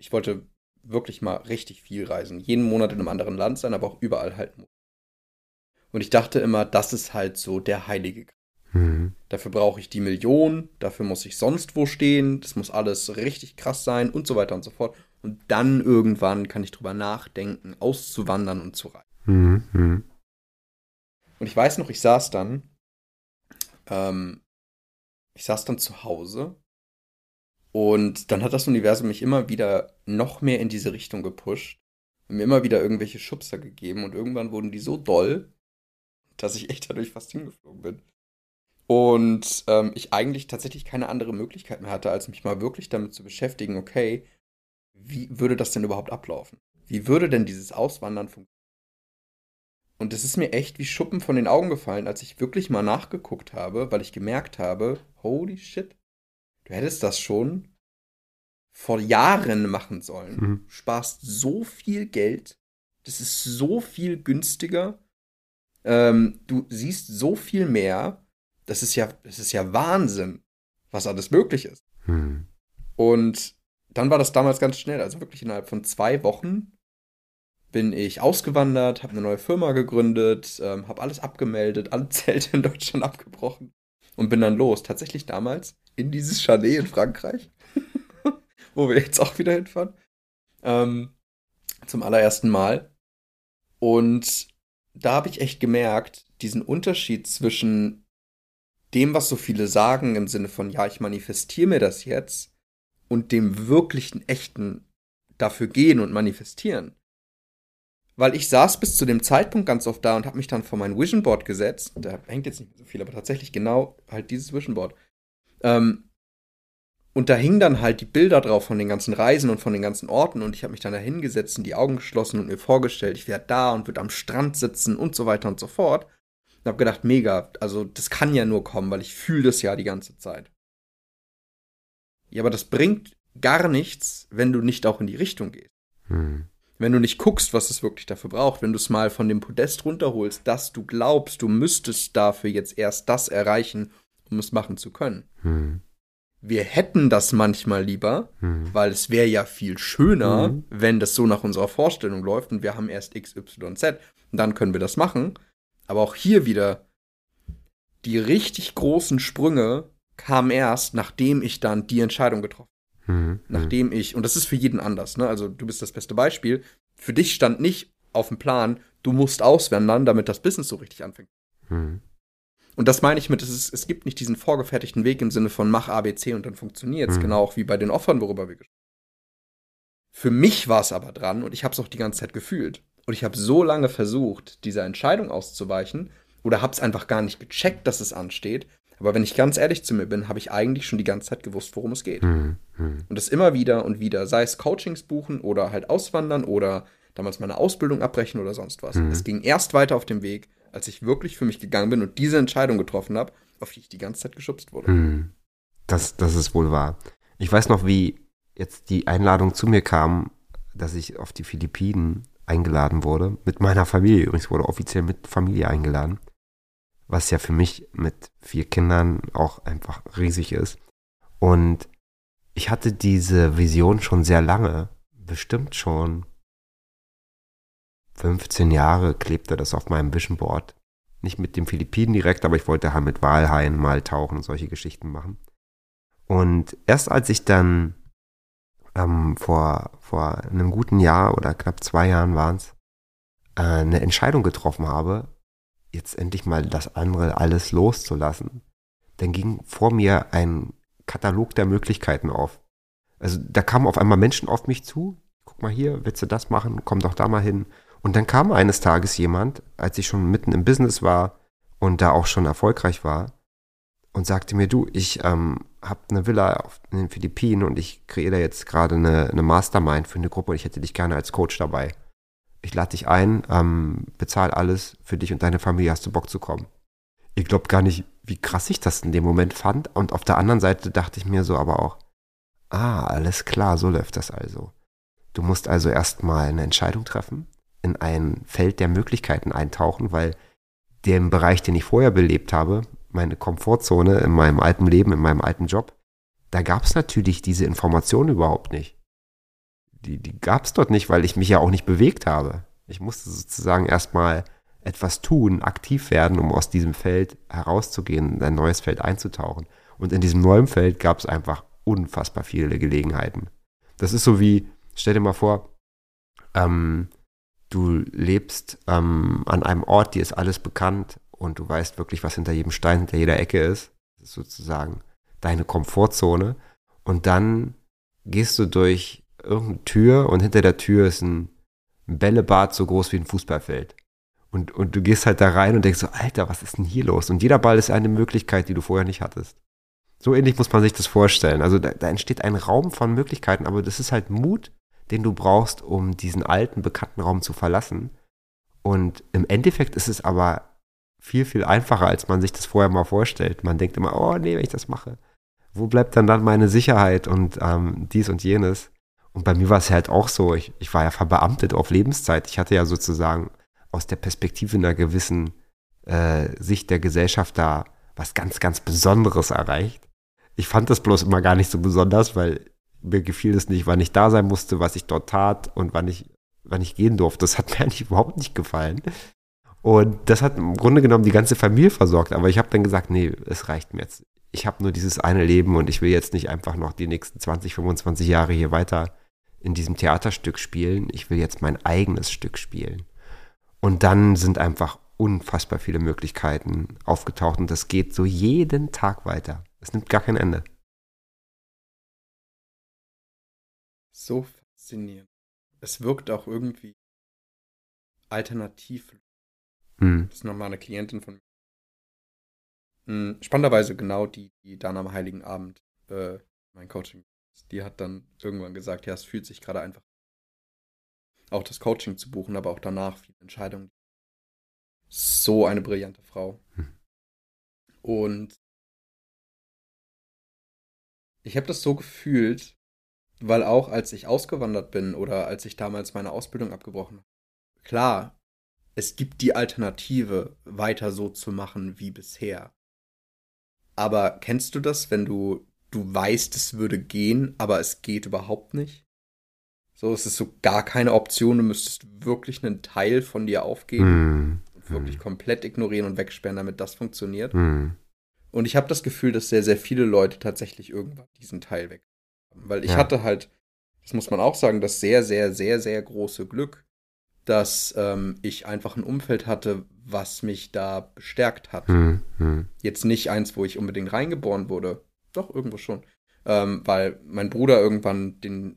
Ich wollte wirklich mal richtig viel reisen. Jeden Monat in einem anderen Land sein, aber auch überall halt. Und ich dachte immer, das ist halt so der heilige Gral. Mhm. Dafür brauche ich die Million, dafür muss ich sonst wo stehen, das muss alles richtig krass sein und so weiter und so fort. Und dann irgendwann kann ich drüber nachdenken, auszuwandern und zu reisen. Mhm. Und ich weiß noch, ich saß dann ähm, ich saß dann zu Hause und dann hat das Universum mich immer wieder noch mehr in diese Richtung gepusht und mir immer wieder irgendwelche Schubser gegeben und irgendwann wurden die so doll, dass ich echt dadurch fast hingeflogen bin. Und ähm, ich eigentlich tatsächlich keine andere Möglichkeit mehr hatte, als mich mal wirklich damit zu beschäftigen, okay, wie würde das denn überhaupt ablaufen? Wie würde denn dieses Auswandern funktionieren? Und es ist mir echt wie Schuppen von den Augen gefallen, als ich wirklich mal nachgeguckt habe, weil ich gemerkt habe, holy shit, du hättest das schon vor Jahren machen sollen. Mhm. Du sparst so viel Geld, das ist so viel günstiger, ähm, du siehst so viel mehr, das ist ja, das ist ja Wahnsinn, was alles möglich ist. Mhm. Und dann war das damals ganz schnell, also wirklich innerhalb von zwei Wochen bin ich ausgewandert, habe eine neue Firma gegründet, ähm, habe alles abgemeldet, alle *laughs* Zelte in Deutschland abgebrochen und bin dann los. Tatsächlich damals in dieses Chalet in Frankreich, *laughs* wo wir jetzt auch wieder hinfahren, ähm, zum allerersten Mal. Und da habe ich echt gemerkt, diesen Unterschied zwischen dem, was so viele sagen im Sinne von, ja, ich manifestiere mir das jetzt, und dem wirklichen, echten dafür gehen und manifestieren weil ich saß bis zu dem Zeitpunkt ganz oft da und habe mich dann vor mein Vision Board gesetzt. Da hängt jetzt nicht mehr so viel, aber tatsächlich genau halt dieses Vision Board. Ähm, und da hingen dann halt die Bilder drauf von den ganzen Reisen und von den ganzen Orten und ich habe mich dann da hingesetzt und die Augen geschlossen und mir vorgestellt, ich werde da und würde am Strand sitzen und so weiter und so fort. Und habe gedacht, mega, also das kann ja nur kommen, weil ich fühle das ja die ganze Zeit. Ja, aber das bringt gar nichts, wenn du nicht auch in die Richtung gehst. Hm. Wenn du nicht guckst, was es wirklich dafür braucht, wenn du es mal von dem Podest runterholst, dass du glaubst, du müsstest dafür jetzt erst das erreichen, um es machen zu können. Hm. Wir hätten das manchmal lieber, hm. weil es wäre ja viel schöner, hm. wenn das so nach unserer Vorstellung läuft und wir haben erst X, Y, Z und dann können wir das machen. Aber auch hier wieder, die richtig großen Sprünge kamen erst, nachdem ich dann die Entscheidung getroffen Mhm. Nachdem ich, und das ist für jeden anders, ne? Also du bist das beste Beispiel. Für dich stand nicht auf dem Plan, du musst auswandern, damit das Business so richtig anfängt. Mhm. Und das meine ich mit, es, ist, es gibt nicht diesen vorgefertigten Weg im Sinne von mach ABC und dann funktioniert's, mhm. genau auch wie bei den Offern, worüber wir gesprochen haben. Für mich war es aber dran und ich habe es auch die ganze Zeit gefühlt. Und ich habe so lange versucht, dieser Entscheidung auszuweichen oder habe es einfach gar nicht gecheckt, dass es ansteht, aber wenn ich ganz ehrlich zu mir bin, habe ich eigentlich schon die ganze Zeit gewusst, worum es geht. Mhm. Und das immer wieder und wieder, sei es Coachings buchen oder halt auswandern oder damals meine Ausbildung abbrechen oder sonst was. Mhm. Es ging erst weiter auf dem Weg, als ich wirklich für mich gegangen bin und diese Entscheidung getroffen habe, auf die ich die ganze Zeit geschubst wurde. Mhm. Das, das ist wohl wahr. Ich weiß noch, wie jetzt die Einladung zu mir kam, dass ich auf die Philippinen eingeladen wurde. Mit meiner Familie übrigens, wurde offiziell mit Familie eingeladen was ja für mich mit vier Kindern auch einfach riesig ist. Und ich hatte diese Vision schon sehr lange, bestimmt schon 15 Jahre klebte das auf meinem Vision Board. Nicht mit dem Philippinen direkt, aber ich wollte halt mit Walhaien mal tauchen und solche Geschichten machen. Und erst als ich dann ähm, vor, vor einem guten Jahr oder knapp zwei Jahren waren es, äh, eine Entscheidung getroffen habe, jetzt endlich mal das andere alles loszulassen, dann ging vor mir ein Katalog der Möglichkeiten auf. Also da kamen auf einmal Menschen auf mich zu, guck mal hier, willst du das machen, komm doch da mal hin. Und dann kam eines Tages jemand, als ich schon mitten im Business war und da auch schon erfolgreich war, und sagte mir, du, ich ähm, habe eine Villa auf, in den Philippinen und ich kreiere da jetzt gerade eine, eine Mastermind für eine Gruppe und ich hätte dich gerne als Coach dabei ich lade dich ein, ähm, bezahl alles für dich und deine Familie, hast du Bock zu kommen. Ihr glaubt gar nicht, wie krass ich das in dem Moment fand. Und auf der anderen Seite dachte ich mir so aber auch, ah, alles klar, so läuft das also. Du musst also erstmal eine Entscheidung treffen, in ein Feld der Möglichkeiten eintauchen, weil dem Bereich, den ich vorher belebt habe, meine Komfortzone in meinem alten Leben, in meinem alten Job, da gab es natürlich diese Information überhaupt nicht die, die gab es dort nicht, weil ich mich ja auch nicht bewegt habe. Ich musste sozusagen erstmal etwas tun, aktiv werden, um aus diesem Feld herauszugehen, in ein neues Feld einzutauchen. Und in diesem neuen Feld gab es einfach unfassbar viele Gelegenheiten. Das ist so wie, stell dir mal vor, ähm, du lebst ähm, an einem Ort, dir ist alles bekannt und du weißt wirklich, was hinter jedem Stein, hinter jeder Ecke ist. Das ist sozusagen deine Komfortzone. Und dann gehst du durch irgendeine Tür und hinter der Tür ist ein, Bällebad so groß wie ein Fußballfeld. Und, und du gehst halt da rein und denkst so, Alter, was ist denn hier los? Und jeder Ball ist eine Möglichkeit, die du vorher nicht hattest. So ähnlich muss man sich das vorstellen. Also da, da entsteht ein Raum von Möglichkeiten, aber das ist halt Mut, den du brauchst, um diesen alten, bekannten Raum zu verlassen. Und im Endeffekt ist es aber viel, viel einfacher, als man sich das vorher mal vorstellt. Man denkt immer, oh nee, wenn ich das mache, wo bleibt dann dann meine Sicherheit und ähm, dies und jenes? Und bei mir war es halt auch so, ich, ich war ja verbeamtet auf Lebenszeit. Ich hatte ja sozusagen aus der Perspektive einer gewissen äh, Sicht der Gesellschaft da was ganz, ganz Besonderes erreicht. Ich fand das bloß immer gar nicht so besonders, weil mir gefiel es nicht, wann ich da sein musste, was ich dort tat und wann ich, wann ich gehen durfte. Das hat *laughs* mir eigentlich überhaupt nicht gefallen. Und das hat im Grunde genommen die ganze Familie versorgt. Aber ich habe dann gesagt, nee, es reicht mir jetzt. Ich habe nur dieses eine Leben und ich will jetzt nicht einfach noch die nächsten 20, 25 Jahre hier weiter in diesem Theaterstück spielen, ich will jetzt mein eigenes Stück spielen. Und dann sind einfach unfassbar viele Möglichkeiten aufgetaucht und das geht so jeden Tag weiter. Es nimmt gar kein Ende. So faszinierend. Es wirkt auch irgendwie alternativ. Hm. Das ist nochmal eine Klientin von mir. Hm, spannenderweise genau die, die dann am Heiligen Abend äh, mein Coaching die hat dann irgendwann gesagt, ja, es fühlt sich gerade einfach auch das Coaching zu buchen, aber auch danach viele Entscheidungen. So eine brillante Frau. Hm. Und ich habe das so gefühlt, Weil auch als ich ausgewandert bin oder als ich damals meine Ausbildung abgebrochen habe, klar, es gibt die Alternative, weiter so zu machen wie bisher. Aber kennst du das, wenn du, du weißt, es würde gehen, aber es geht überhaupt nicht? So, es ist so gar keine Option, du müsstest wirklich einen Teil von dir aufgeben Mm. und wirklich komplett ignorieren und wegsperren, damit das funktioniert. Mm. Und ich habe das Gefühl, dass sehr, sehr viele Leute tatsächlich irgendwann diesen Teil weg haben. Weil ich Ja. hatte halt, das muss man auch sagen, das sehr, sehr, sehr, sehr große Glück, dass ähm, ich einfach ein Umfeld hatte, was mich da bestärkt hat. Mm. Mm. Jetzt nicht eins, wo ich unbedingt reingeboren wurde. Doch, irgendwo schon. Ähm, weil mein Bruder irgendwann den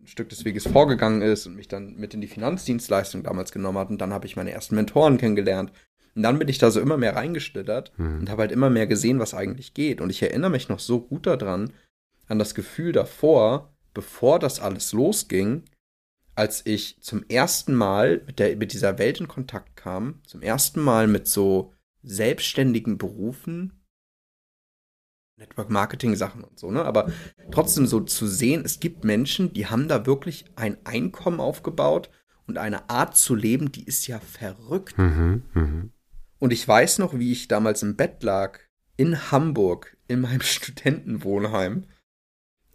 ein Stück des Weges vorgegangen ist und mich dann mit in die Finanzdienstleistung damals genommen hat. Und dann habe ich meine ersten Mentoren kennengelernt. Und dann bin ich da so immer mehr reingeschlittert Mm. und habe halt immer mehr gesehen, was eigentlich geht. Und ich erinnere mich noch so gut daran, an das Gefühl davor, bevor das alles losging, als ich zum ersten Mal mit, der, mit dieser Welt in Kontakt kam, zum ersten Mal mit so selbstständigen Berufen, Network Marketing Sachen und so, ne? Aber trotzdem so zu sehen, es gibt Menschen, die haben da wirklich ein Einkommen aufgebaut und eine Art zu leben, die ist ja verrückt. Mhm. Mhm. Und ich weiß noch, wie ich damals im Bett lag, in Hamburg, in meinem *laughs* Studentenwohnheim.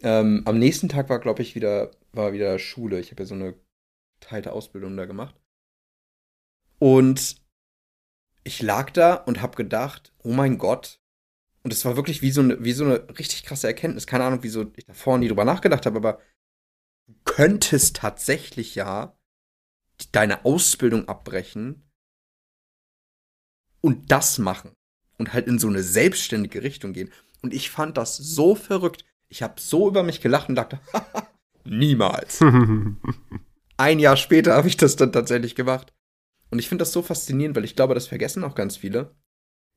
Ähm, am nächsten Tag war, glaube ich, wieder, war wieder Schule. Ich habe ja so eine teilte Ausbildung da gemacht. Und ich lag da und habe gedacht, oh mein Gott. Und es war wirklich wie so, eine, wie so eine richtig krasse Erkenntnis. Keine Ahnung, wieso ich davor nie drüber nachgedacht habe, aber du könntest tatsächlich ja deine Ausbildung abbrechen und das machen und halt in so eine selbstständige Richtung gehen. Und ich fand das so verrückt. Ich habe so über mich gelacht und dachte, *laughs* niemals. *laughs* Ein Jahr später habe ich das dann tatsächlich gemacht. Und ich finde das so faszinierend, weil ich glaube, das vergessen auch ganz viele,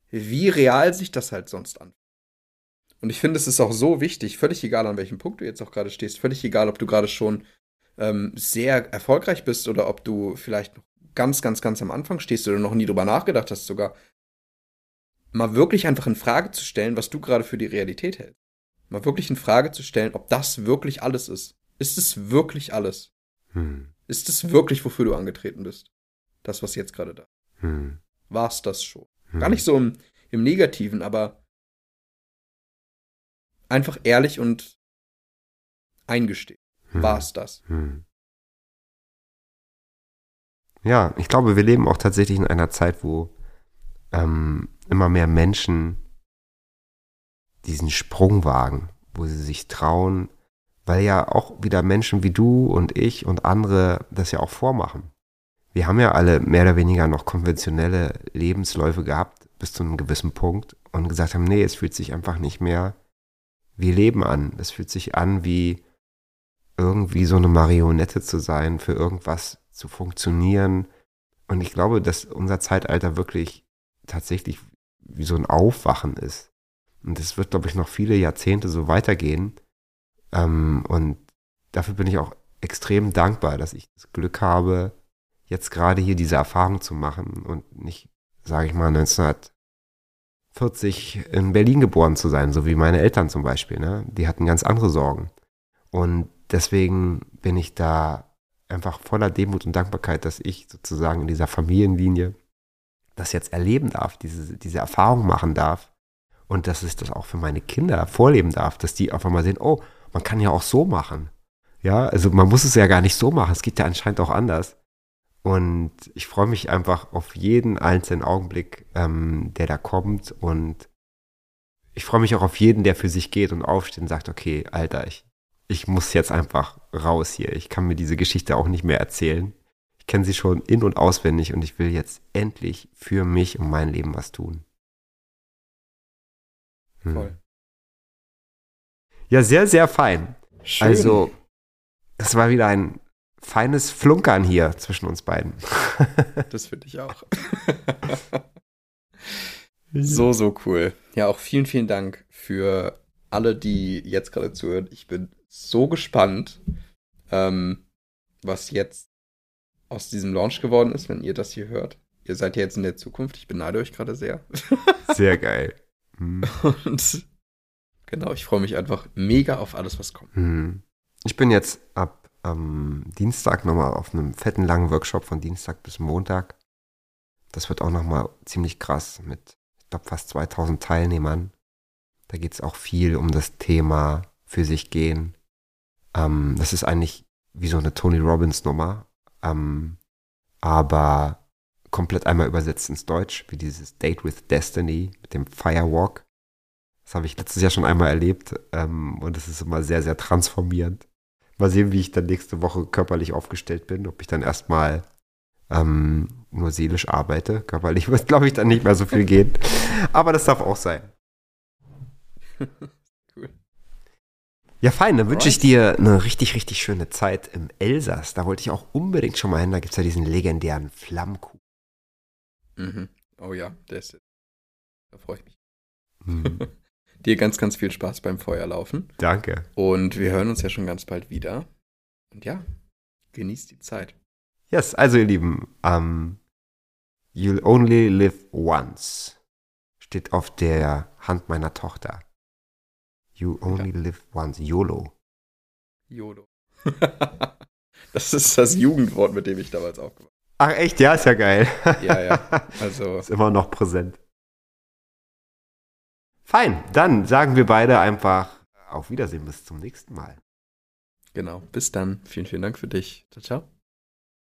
wie real sich das halt sonst an. Und ich finde, es ist auch so wichtig, völlig egal, an welchem Punkt du jetzt auch gerade stehst, völlig egal, ob du gerade schon ähm, sehr erfolgreich bist oder ob du vielleicht noch ganz, ganz, ganz am Anfang stehst oder noch nie drüber nachgedacht hast sogar, mal wirklich einfach in Frage zu stellen, was du gerade für die Realität hältst. Mal wirklich in Frage zu stellen, ob das wirklich alles ist. Ist es wirklich alles? Hm. Ist es wirklich, wofür du angetreten bist? Das, was jetzt gerade da. Hm. War es das schon? Hm. Gar nicht so im, im Negativen, aber einfach ehrlich und eingestehen. Hm. War es das? Hm. Ja, ich glaube, wir leben auch tatsächlich in einer Zeit, wo ähm, immer mehr Menschen diesen Sprung wagen, wo sie sich trauen, weil ja auch wieder Menschen wie du und ich und andere das ja auch vormachen. Wir haben ja alle mehr oder weniger noch konventionelle Lebensläufe gehabt bis zu einem gewissen Punkt und gesagt haben, nee, es fühlt sich einfach nicht mehr wie Leben an. Es fühlt sich an wie irgendwie so eine Marionette zu sein, für irgendwas zu funktionieren. Und ich glaube, dass unser Zeitalter wirklich tatsächlich wie so ein Aufwachen ist. Und es wird, glaube ich, noch viele Jahrzehnte so weitergehen. Ähm, und dafür bin ich auch extrem dankbar, dass ich das Glück habe, jetzt gerade hier diese Erfahrung zu machen und nicht, sage ich mal, 1940 in Berlin geboren zu sein, so wie meine Eltern zum Beispiel. Ne? Die hatten ganz andere Sorgen. Und deswegen bin ich da einfach voller Demut und Dankbarkeit, dass ich sozusagen in dieser Familienlinie das jetzt erleben darf, diese, diese Erfahrung machen darf und dass ich das auch für meine Kinder vorleben darf, dass die auf einmal sehen, oh, man kann ja auch so machen. Ja, also man muss es ja gar nicht so machen, es geht ja anscheinend auch anders. Und ich freue mich einfach auf jeden einzelnen Augenblick, ähm, der da kommt. Und ich freue mich auch auf jeden, der für sich geht und aufsteht und sagt, okay, Alter, ich, ich muss jetzt einfach raus hier. Ich kann mir diese Geschichte auch nicht mehr erzählen. Ich kenne sie schon in- und auswendig und ich will jetzt endlich für mich und mein Leben was tun. Hm. Voll. Ja, sehr, sehr fein. Schön. Also, das war wieder ein feines Flunkern hier zwischen uns beiden. *laughs* Das finde ich auch. so, so cool. Ja, auch vielen, vielen Dank für alle, die jetzt gerade zuhören. Ich bin so gespannt, ähm, was jetzt aus diesem Launch geworden ist, wenn ihr das hier hört. Ihr seid ja jetzt in der Zukunft. Ich beneide euch gerade sehr. Sehr geil. Hm. *laughs* Und genau, ich freue mich einfach mega auf alles, was kommt. Hm. Ich bin jetzt ab ähm, Dienstag nochmal auf einem fetten langen Workshop von Dienstag bis Montag. Das wird auch nochmal ziemlich krass mit, ich glaube, fast 2000 Teilnehmern. Da geht es auch viel um das Thema für sich gehen. Ähm, das ist eigentlich wie so eine Tony Robbins Nummer, ähm, aber komplett einmal übersetzt ins Deutsch, wie dieses Date with Destiny mit dem Firewalk. Das habe ich letztes Jahr schon einmal erlebt ähm, und es ist immer sehr, sehr transformierend. Mal sehen, wie ich dann nächste Woche körperlich aufgestellt bin, ob ich dann erstmal ähm, nur seelisch arbeite. Körperlich *laughs* wird, glaube ich, dann nicht mehr so viel gehen. Aber das darf auch sein. *laughs* cool. Ja, fein. Dann wünsche ich dir eine richtig, richtig schöne Zeit im Elsass. Da wollte ich auch unbedingt schon mal hin. Da gibt es ja diesen legendären Flammkuchen. Mhm. Oh ja, der ist. Da freue ich mich. Mhm. *laughs* dir ganz, ganz viel Spaß beim Feuerlaufen. Danke. Und wir hören uns ja schon ganz bald wieder. Und ja, genießt die Zeit. Yes, also ihr Lieben, um, ähm, you'll only live once steht auf der Hand meiner Tochter. You only ja. live once. YOLO. YOLO. *laughs* das ist das Jugendwort, mit dem ich damals aufgewachsen bin. Ach echt, ja, ist ja geil. ja, ja. *laughs* Also. Ist immer noch präsent. Fein, dann sagen wir beide einfach auf Wiedersehen bis zum nächsten Mal. Genau, bis dann. Vielen, vielen Dank für dich. Ciao, ciao.